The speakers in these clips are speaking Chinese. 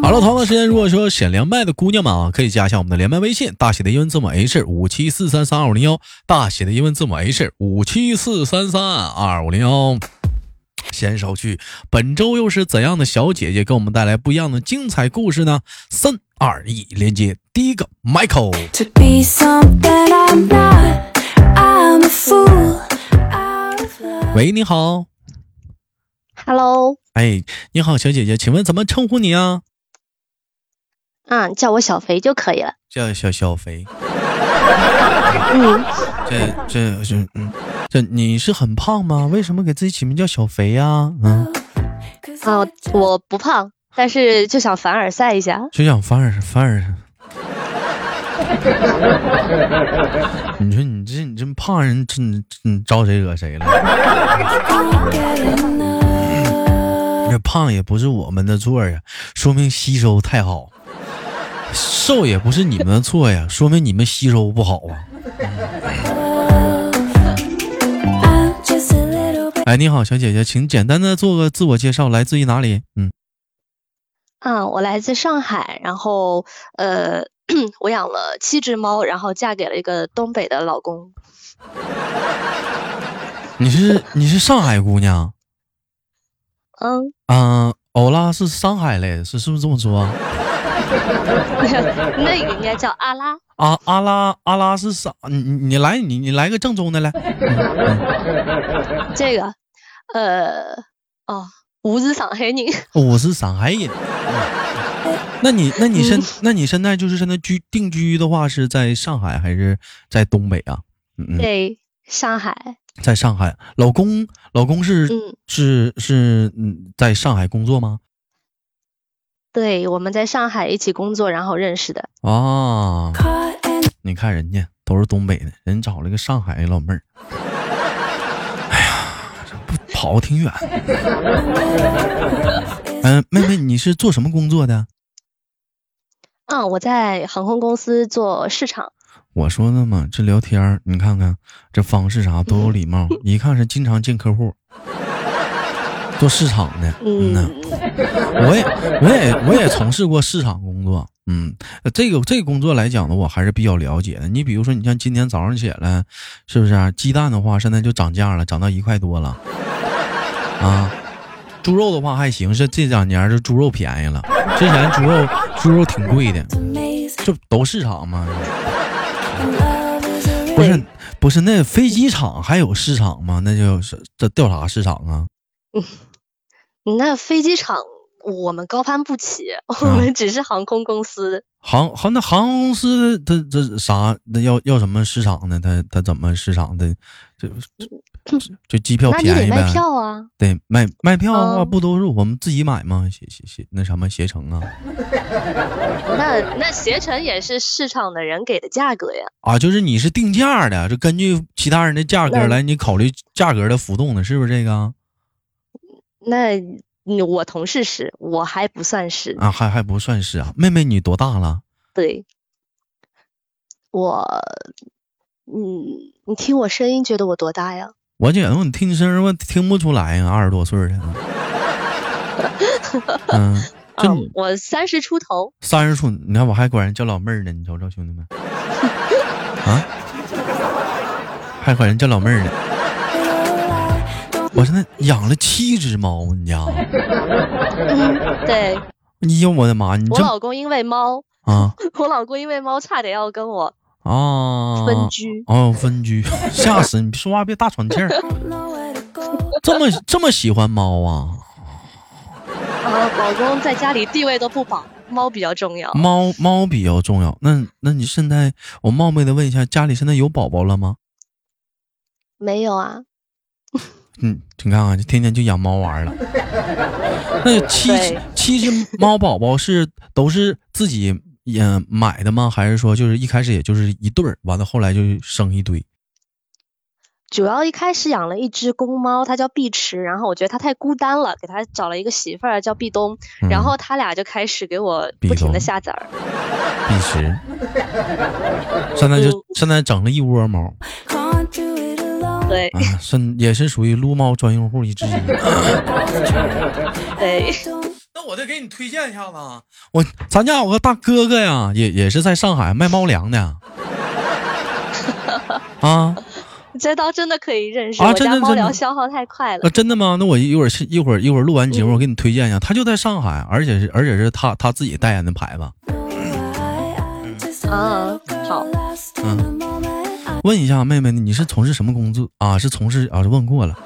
好了，同样的时间，如果说想连麦的姑娘们啊，可以加一下我们的连麦微信，大写的英文字母 H 五七四三三二五零幺，大写的英文字母 H 五七四三三二五零幺。先手去，本周又是怎样的小姐姐给我们带来不一样的精彩故事呢？三二一，连接第一个，Michael。喂，你好。Hello。哎，你好，小姐姐，请问怎么称呼你啊？嗯，叫我小肥就可以了。叫小小肥。嗯，这这这嗯，这你是很胖吗？为什么给自己起名叫小肥呀？嗯。啊，我不胖，但是就想凡尔赛一下。就想凡尔凡尔。你说你这你这胖人，这你招谁惹谁了？这胖也不是我们的错呀，说明吸收太好；瘦也不是你们的错呀，说明你们吸收不好啊。哎，你好，小姐姐，请简单的做个自我介绍，来自于哪里？嗯，啊，我来自上海，然后呃，我养了七只猫，然后嫁给了一个东北的老公。你是你是上海姑娘？嗯嗯，欧拉是上海嘞，是是不是这么说？那个应该叫阿拉。阿阿拉阿拉是啥？你你你来你你来个正宗的来。这个，呃，哦，我是上海人。我是上海人。那你那你现那你现在就是现在居定居的话是在上海还是在东北啊？嗯在上海。在上海，老公老公是是是嗯，在上海工作吗？对，我们在上海一起工作，然后认识的。啊，你看人家都是东北的，人找了个上海的老妹儿。哎呀，这跑挺远。嗯，妹妹，你是做什么工作的？啊，我在航空公司做市场。我说的嘛，这聊天你看看这方式啥都有礼貌，一看是经常见客户，做市场的。嗯呐，我也我也我也从事过市场工作。嗯，这个这个工作来讲呢，我还是比较了解的。你比如说，你像今天早上起来，是不是啊？鸡蛋的话，现在就涨价了，涨到一块多了。啊，猪肉的话还行，是这两年这猪肉便宜了，之前猪肉猪肉挺贵的，就都市场嘛。不是不是，那飞机场还有市场吗？那就是这调查市场啊。嗯，那飞机场我们高攀不起，我们只是航空公司。航航那航空公司，它这啥？那要要什么市场呢？它它怎么市场的？就就机票便宜呗。卖票啊？对，卖卖票的话，不都是我们自己买吗？携携携那什么携程啊？那那携程也是市场的人给的价格呀。啊，就是你是定价的，就根据其他人的价格来，你考虑价格的浮动的，是不是这个？那。我同事是，我还不算是啊，还还不算是啊。妹妹，你多大了？对，我，嗯，你听我声音觉得我多大呀？我觉得你听声儿我听不出来呀，二十多岁的。嗯，啊，我三十出头。三十出，你看我还管人叫老妹儿呢，你瞅瞅兄弟们，啊，还管人叫老妹儿呢。我现在养了七只猫，你家？对。哎呦我的妈！你我老公因为猫啊，我老公因为猫差点要跟我啊分居哦，分居，吓死你！说话别大喘气儿。这么这么喜欢猫啊？啊，老公在家里地位都不保，猫比较重要。猫猫比较重要。那那你现在我冒昧的问一下，家里现在有宝宝了吗？没有啊。嗯，你看看，就天天就养猫玩了。那七七只猫宝宝是都是自己也买的吗？还是说就是一开始也就是一对儿，完了后来就生一堆？主要一开始养了一只公猫，它叫碧池，然后我觉得它太孤单了，给它找了一个媳妇儿叫壁咚，然后它俩就开始给我不停的下崽儿。碧池，现在就现在整了一窝猫。对，啊是也是属于撸猫专用户一之一。对，那我得给你推荐一下子，我咱家有个大哥哥呀，也也是在上海卖猫粮的。啊。这倒真的可以认识啊！真的，猫粮消耗太快了。真的吗？那我一会儿一会儿一会儿录完节目，我给你推荐一下。他就在上海，而且是而且是他他自己代言的牌子。嗯，好。嗯，问一下妹妹，你是从事什么工作啊？是从事啊？是问过了。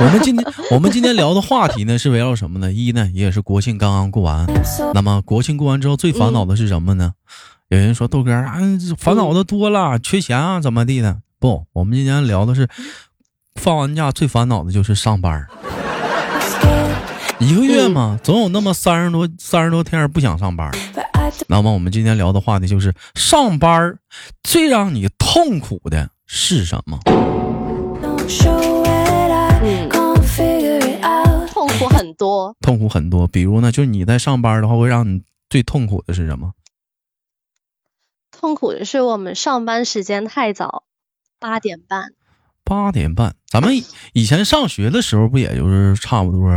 我们今天 我们今天聊的话题呢，是围绕什么呢？一呢，也是国庆刚刚过完。那么国庆过完之后，最烦恼的是什么呢？有人说豆哥啊，烦恼的多了，缺钱啊，怎么地的？不，我们今天聊的是放完假最烦恼的就是上班 一个月嘛，总有那么三十多三十多天不想上班那么我们今天聊的话题就是上班最让你痛苦的是什么？痛苦很多，痛苦很多。比如呢，就是你在上班的话，会让你最痛苦的是什么？痛苦的是我们上班时间太早。八点半，八点半，咱们以前上学的时候不也就是差不多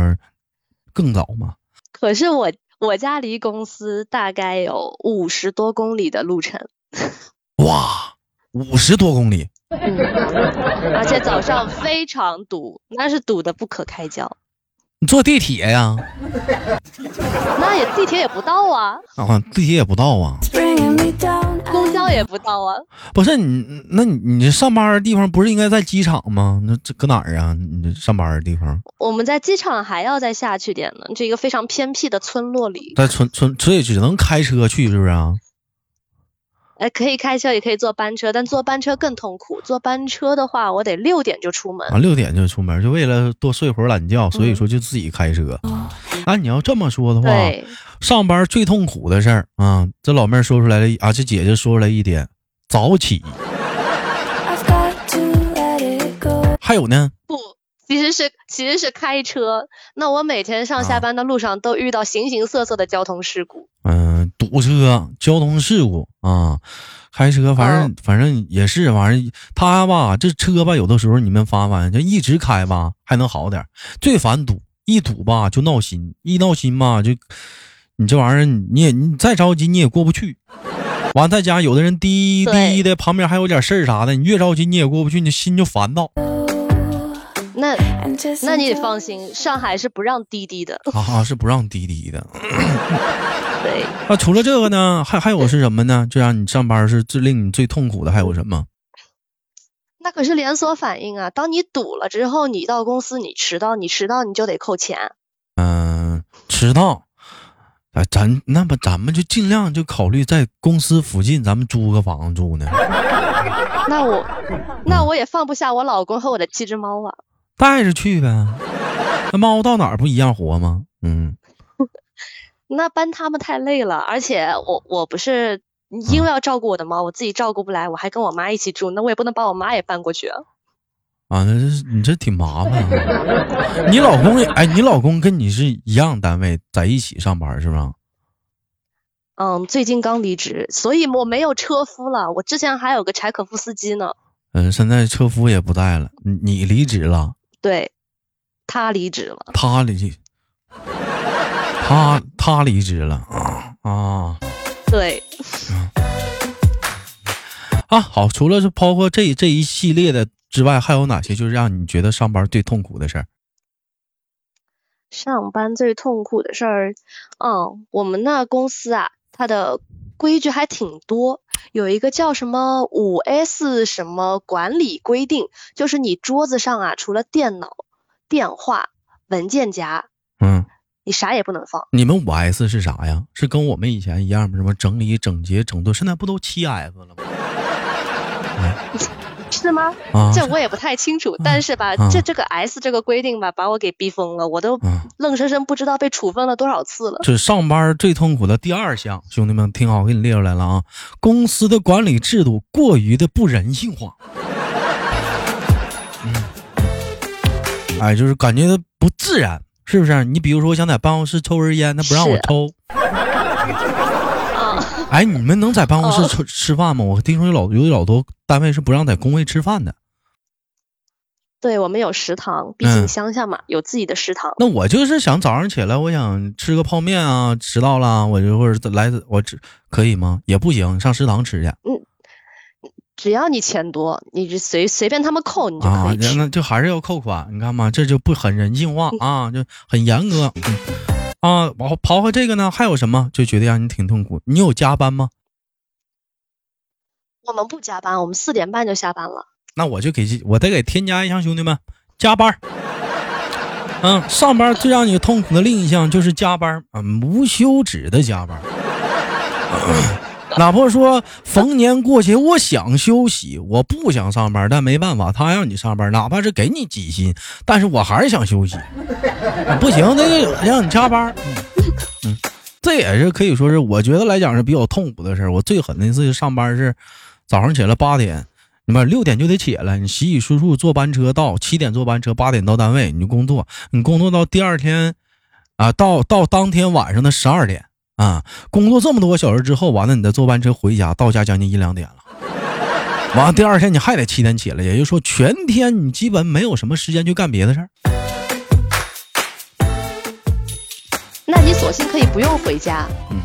更早吗？可是我我家离公司大概有五十多公里的路程。哇，五十多公里，嗯，而且早上非常堵，那是堵的不可开交。你坐地铁呀？那也地铁也不到啊。啊，地铁也不到啊。公交也不到啊。不是你，那你你上班的地方不是应该在机场吗？那这搁哪儿啊？你这上班的地方？我们在机场还要再下去点呢，这一个非常偏僻的村落里。在村村，所以只能开车去，是不是啊？哎，可以开车，也可以坐班车，但坐班车更痛苦。坐班车的话，我得六点就出门啊，六点就出门，就为了多睡会儿懒觉，所以说就自己开车。啊，你要这么说的话，上班最痛苦的事儿啊，这老妹儿说出来了啊，这姐姐说出来一点，早起。还有呢？不，其实是其实是开车。那我每天上下班的路上都遇到形形色色的交通事故。嗯，堵车、交通事故啊，开车反正反正也是反正。他吧，这车吧，有的时候你们发现，就一直开吧还能好点，最烦堵，一堵吧就闹心，一闹心吧就你这玩意儿你也你再着急你也过不去。完在家有的人滴滴的，旁边还有点事儿啥的，你越着急你也过不去，你心就烦躁。那那你得放心，上海是不让滴滴的啊，是不让滴滴的。对。那除了这个呢，还还有是什么呢？就让你上班是最令你最痛苦的还有什么？那可是连锁反应啊！当你堵了之后，你到公司你迟到，你迟到你就得扣钱。嗯，迟到，哎，咱那么咱们就尽量就考虑在公司附近，咱们租个房子住呢。那我那我也放不下我老公和我的七只猫啊。带着去呗，那猫到哪儿不一样活吗？嗯，那搬他们太累了，而且我我不是因为要照顾我的猫，我自己照顾不来，我还跟我妈一起住，那我也不能把我妈也搬过去啊。啊，那这你这挺麻烦。你老公哎，你老公跟你是一样单位，在一起上班是吧？嗯，最近刚离职，所以我没有车夫了。我之前还有个柴可夫斯基呢。嗯，现在车夫也不在了，你离职了。对，他离职了。他离，他他离职了啊啊！对。啊，好，除了是包括这这一系列的之外，还有哪些就是让你觉得上班最痛苦的事儿？上班最痛苦的事儿，嗯，我们那公司啊，它的规矩还挺多。有一个叫什么五 S 什么管理规定，就是你桌子上啊，除了电脑、电话、文件夹，嗯，你啥也不能放。你们五 S 是啥呀？是跟我们以前一样吗？什么整理、整洁、整顿？现在不都七 S 了吗？是吗？这我也不太清楚。但是吧，这这个 S 这个规定吧，把我给逼疯了，我都愣生生不知道被处分了多少次了。这上班最痛苦的第二项，兄弟们听好，我给你列出来了啊！公司的管理制度过于的不人性化。嗯，哎，就是感觉不自然，是不是？你比如说，我想在办公室抽根烟，他不让我抽。哎，你们能在办公室吃吃饭吗？我听说有老有老多单位是不让在工位吃饭的。对我们有食堂，毕竟乡下嘛，有自己的食堂。那我就是想早上起来，我想吃个泡面啊，迟到了，我就或者来我吃可以吗？也不行，上食堂吃去。嗯，只要你钱多，你就随随便他们扣，你就可以吃。那就还是要扣款，你看嘛，这就不很人性化啊，就很严格。啊，然后刨开这个呢，还有什么就觉得让你挺痛苦？你有加班吗？我们不加班，我们四点半就下班了。那我就给我得给添加一项，兄弟们，加班。嗯，上班最让你痛苦的另一项就是加班嗯，无休止的加班。哪怕说逢年过节，我想休息，我不想上班，但没办法，他让你上班，哪怕是给你几薪，但是我还是想休息。不行，那就让你加班。嗯，这也是可以说是我觉得来讲是比较痛苦的事儿。我最狠的一次上班是早上起来八点，你们六点就得起来，你洗洗漱漱坐班车到七点坐班车，八点到单位你就工作，你工作到第二天啊，到到当天晚上的十二点。啊，工作这么多个小时之后，完了你再坐班车回家，到家将近一两点了。完了第二天你还得七点起来，也就是说全天你基本没有什么时间去干别的事儿。那你索性可以不用回家。嗯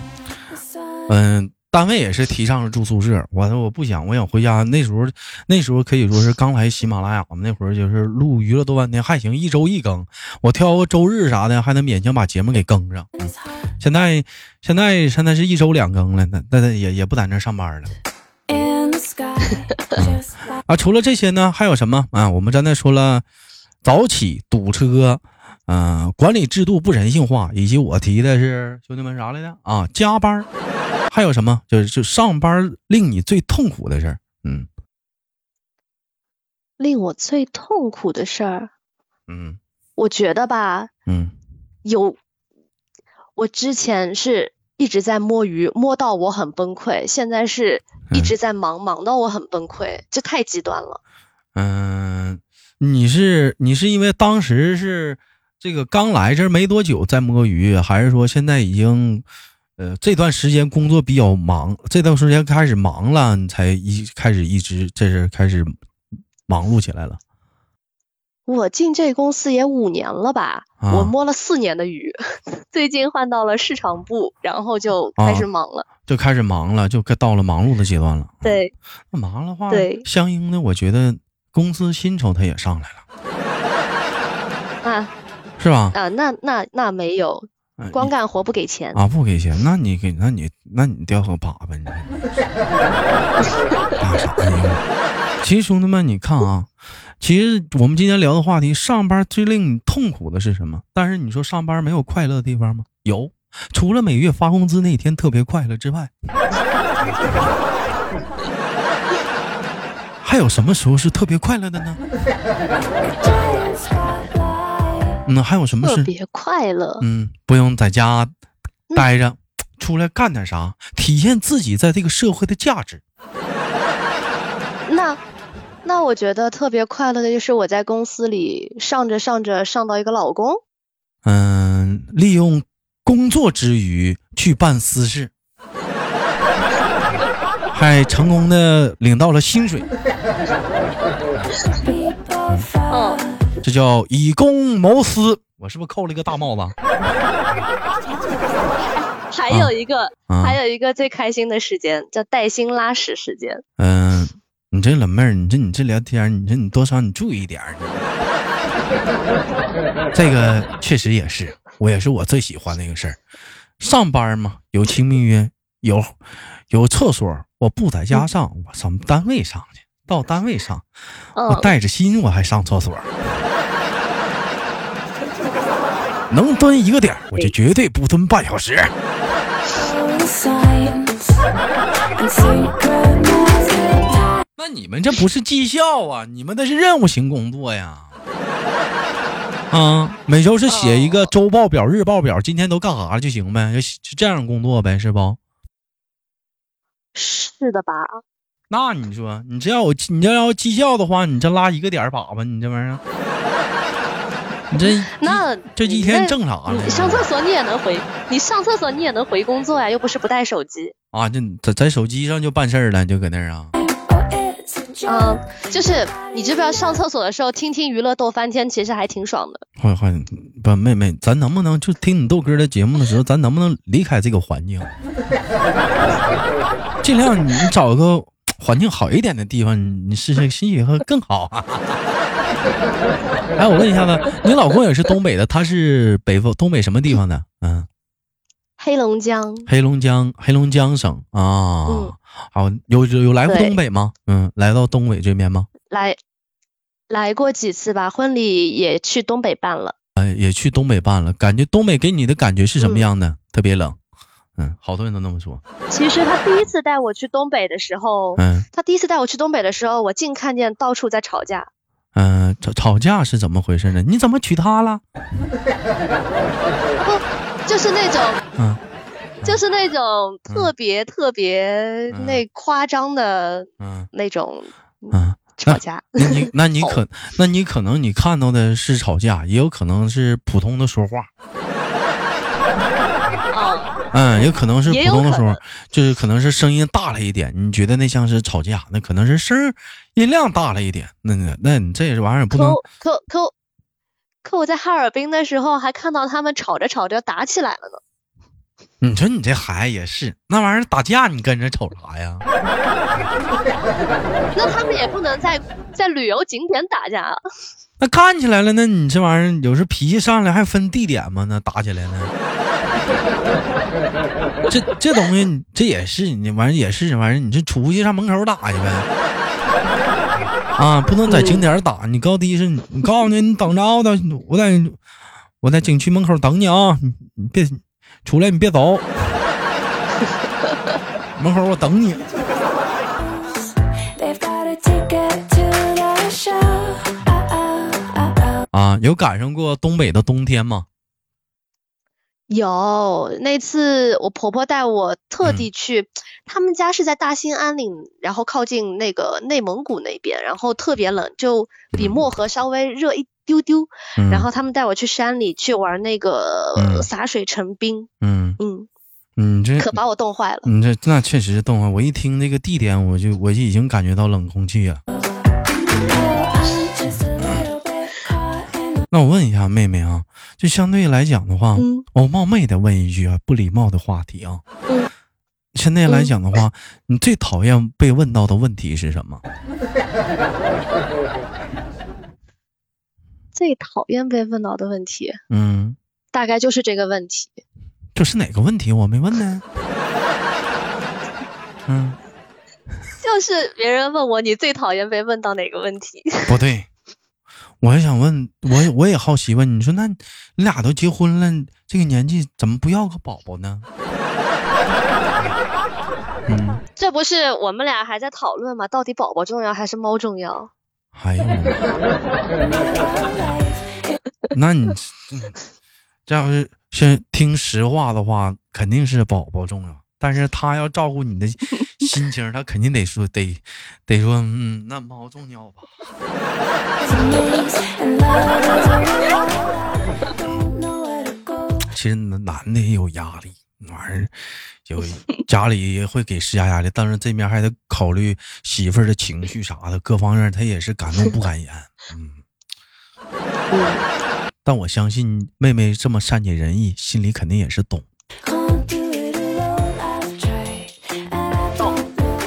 嗯。单位也是提倡住宿舍，我我不想，我想回家。那时候那时候可以说是刚来喜马拉雅嘛，那会儿就是录娱乐多半天还行，一周一更，我挑个周日啥的还能勉强把节目给更上。现在现在现在是一周两更了，那那也也不在那上班了。啊，除了这些呢，还有什么啊？我们刚才说了，早起堵车，嗯，管理制度不人性化，以及我提的是兄弟们啥来着啊？加班。还有什么？就是就上班令你最痛苦的事儿，嗯，令我最痛苦的事儿，嗯，我觉得吧，嗯，有，我之前是一直在摸鱼，摸到我很崩溃，现在是一直在忙，忙到我很崩溃，这太极端了。嗯，你是你是因为当时是这个刚来这没多久在摸鱼，还是说现在已经？呃，这段时间工作比较忙，这段时间开始忙了，你才一开始一直这是开始忙碌起来了。我进这公司也五年了吧，我摸了四年的鱼，最近换到了市场部，然后就开始忙了，就开始忙了，就该到了忙碌的阶段了。对，那忙的话，对，相应的，我觉得公司薪酬它也上来了，啊，是吧？啊，那那那没有。光干活不给钱啊？不给钱？那你给？那你那你掉个粑粑？你干啥呀？其实兄弟们，你看啊，其实我们今天聊的话题，上班最令你痛苦的是什么？但是你说上班没有快乐的地方吗？有，除了每月发工资那天特别快乐之外，还有什么时候是特别快乐的呢？那还有什么事？特别快乐。嗯，不用在家待着，出来干点啥，体现自己在这个社会的价值。那那我觉得特别快乐的就是我在公司里上着上着上到一个老公。嗯，利用工作之余去办私事，还成功的领到了薪水。嗯。这叫以公谋私，我是不是扣了一个大帽子？还有一个，还有一个最开心的时间叫带薪拉屎时间。嗯，你这老妹儿，你这你这聊天，你这你多少你注意点儿。这个确实也是，我也是我最喜欢的一个事儿。上班嘛，有亲密约，有有厕所，我不在家上，我上单位上去。到单位上，我带着心，我还上厕所。能蹲一个点我就绝对不蹲半小时。那你们这不是绩效啊，你们那是任务型工作呀。啊，每周是写一个周报表、日报表，今天都干啥了就行呗，就就这样工作呗，是不？是的吧？那你说，你这要我你这要绩效的话，你这拉一个点粑粑，你这玩意儿，你这那这一天挣啥了？上厕所你也能回，你上厕所你也能回工作呀，又不是不带手机啊，这在在手机上就办事儿了，就搁那儿啊。嗯，就是你知不知道上厕所的时候听听娱乐逗翻天，其实还挺爽的。欢欢不妹妹，咱能不能就听你逗哥的节目的时候，咱能不能离开这个环境？尽量你找个环境好一点的地方，你试试心情会更好啊。哎，我问一下子，你老公也是东北的，他是北方东北什么地方的？嗯。黑龙江，黑龙江，黑龙江省啊，好，有有来过东北吗？嗯，来到东北这边吗？来，来过几次吧，婚礼也去东北办了。哎，也去东北办了，感觉东北给你的感觉是什么样的？特别冷，嗯，好多人都那么说。其实他第一次带我去东北的时候，嗯，他第一次带我去东北的时候，我净看见到处在吵架。嗯，吵吵架是怎么回事呢？你怎么娶她了？不就是那种，嗯，就是那种特别特别那夸张的，嗯，那种，嗯，吵架。那你那你可 那你可能你看到的是吵架，也有可能是普通的说话。嗯，也可能是普通的时候，就是可能是声音大了一点，你觉得那像是吵架，那可能是声音量大了一点，那那那你这玩意儿不能。可可。可我在哈尔滨的时候，还看到他们吵着吵着打起来了呢。你说你这孩子也是，那玩意儿打架，你跟着瞅啥呀？那他们也不能在在旅游景点打架啊。那干起来了，那你这玩意儿有时脾气上来还分地点吗？那打起来呢？这这东西，这也是你玩意儿也是完事，你这出去上门口打去呗。啊，不能在景点打，你高低是，你告诉你，你等着的，我在，我在景区门口等你啊，你你别出来，你别走，门口我等你。啊，有赶上过东北的冬天吗？有那次，我婆婆带我特地去，他们家是在大兴安岭，然后靠近那个内蒙古那边，然后特别冷，就比漠河稍微热一丢丢。然后他们带我去山里去玩那个洒水成冰。嗯嗯，你这可把我冻坏了。你这那确实是冻坏，我一听那个地点，我就我就已经感觉到冷空气了。那我问一下妹妹啊，就相对来讲的话，我冒昧的问一句啊，不礼貌的话题啊。现在来讲的话，你最讨厌被问到的问题是什么？最讨厌被问到的问题，嗯，大概就是这个问题。这是哪个问题？我没问呢。嗯，就是别人问我，你最讨厌被问到哪个问题？不对。我还想问，我我也好奇问你说，那你俩都结婚了，这个年纪怎么不要个宝宝呢？嗯，这不是我们俩还在讨论吗？到底宝宝重要还是猫重要？哎呦，那你这要是先听实话的话，肯定是宝宝重要。但是他要照顾你的心情，他肯定得说得得说，嗯，那猫重要吧。其实男的也有压力，玩意儿有家里也会给施加压力，但是这面还得考虑媳妇儿的情绪啥的，各方面他也是敢怒不敢言。嗯，但我相信妹妹这么善解人意，心里肯定也是懂。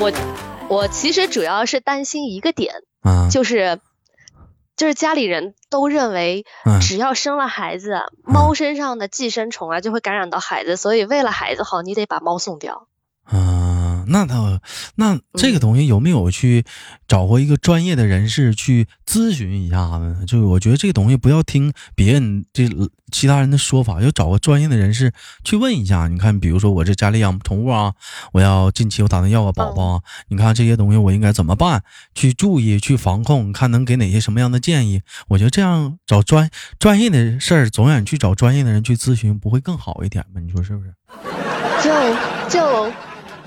我我其实主要是担心一个点，啊就是就是家里人都认为，只要生了孩子，猫身上的寄生虫啊就会感染到孩子，所以为了孩子好，你得把猫送掉。嗯，啊，那他那这个东西有没有去找过一个专业的人士去咨询一下子？就我觉得这个东西不要听别人这其他人的说法，要找个专业的人士去问一下。你看，比如说我这家里养宠物啊，我要近期我打算要个宝宝啊，你看这些东西我应该怎么办？去注意去防控，看能给哪些什么样的建议？我觉得这样找专专业的事儿，总远去找专业的人去咨询，不会更好一点吗？你说是不是？就就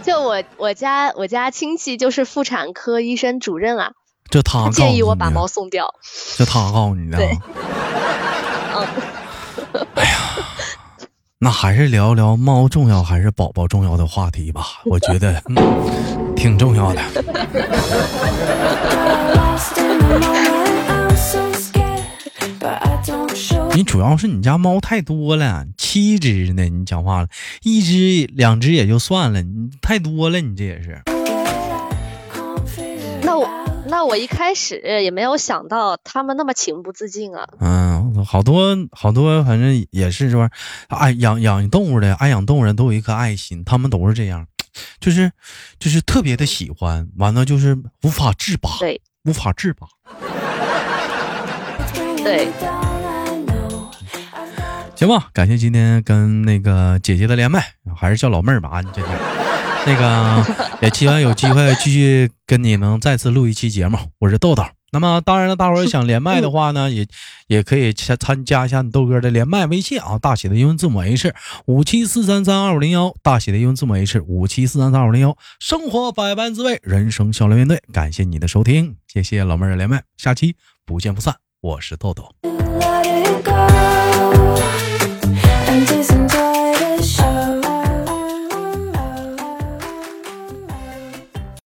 就我我家我家亲戚就是妇产科医生主任啊，就他建议我把猫送掉，就他告诉你的。对。哎呀，那还是聊聊猫重要还是宝宝重要的话题吧，我觉得挺重要的。你主要是你家猫太多了，七只呢。你讲话了，一只两只也就算了，你太多了，你这也是。那我那我一开始也没有想到他们那么情不自禁啊。嗯，好多好多，反正也是说，爱养养动物的，爱养动物人都有一颗爱心，他们都是这样，就是就是特别的喜欢，完了就是无法自拔，对，无法自拔。对。行吧，感谢今天跟那个姐姐的连麦，还是叫老妹儿吧，你这是。那个也希望有机会继续跟你能再次录一期节目。我是豆豆。那么当然了，大伙儿想连麦的话呢，也也可以参参加一下你豆哥的连麦微信啊，大写的英文字母 H 五七四三三二五零幺，大写的英文字母 H 五七四三三二五零幺。生活百般滋味，人生笑来面对。感谢你的收听，谢谢老妹儿的连麦，下期不见不散。我是豆豆。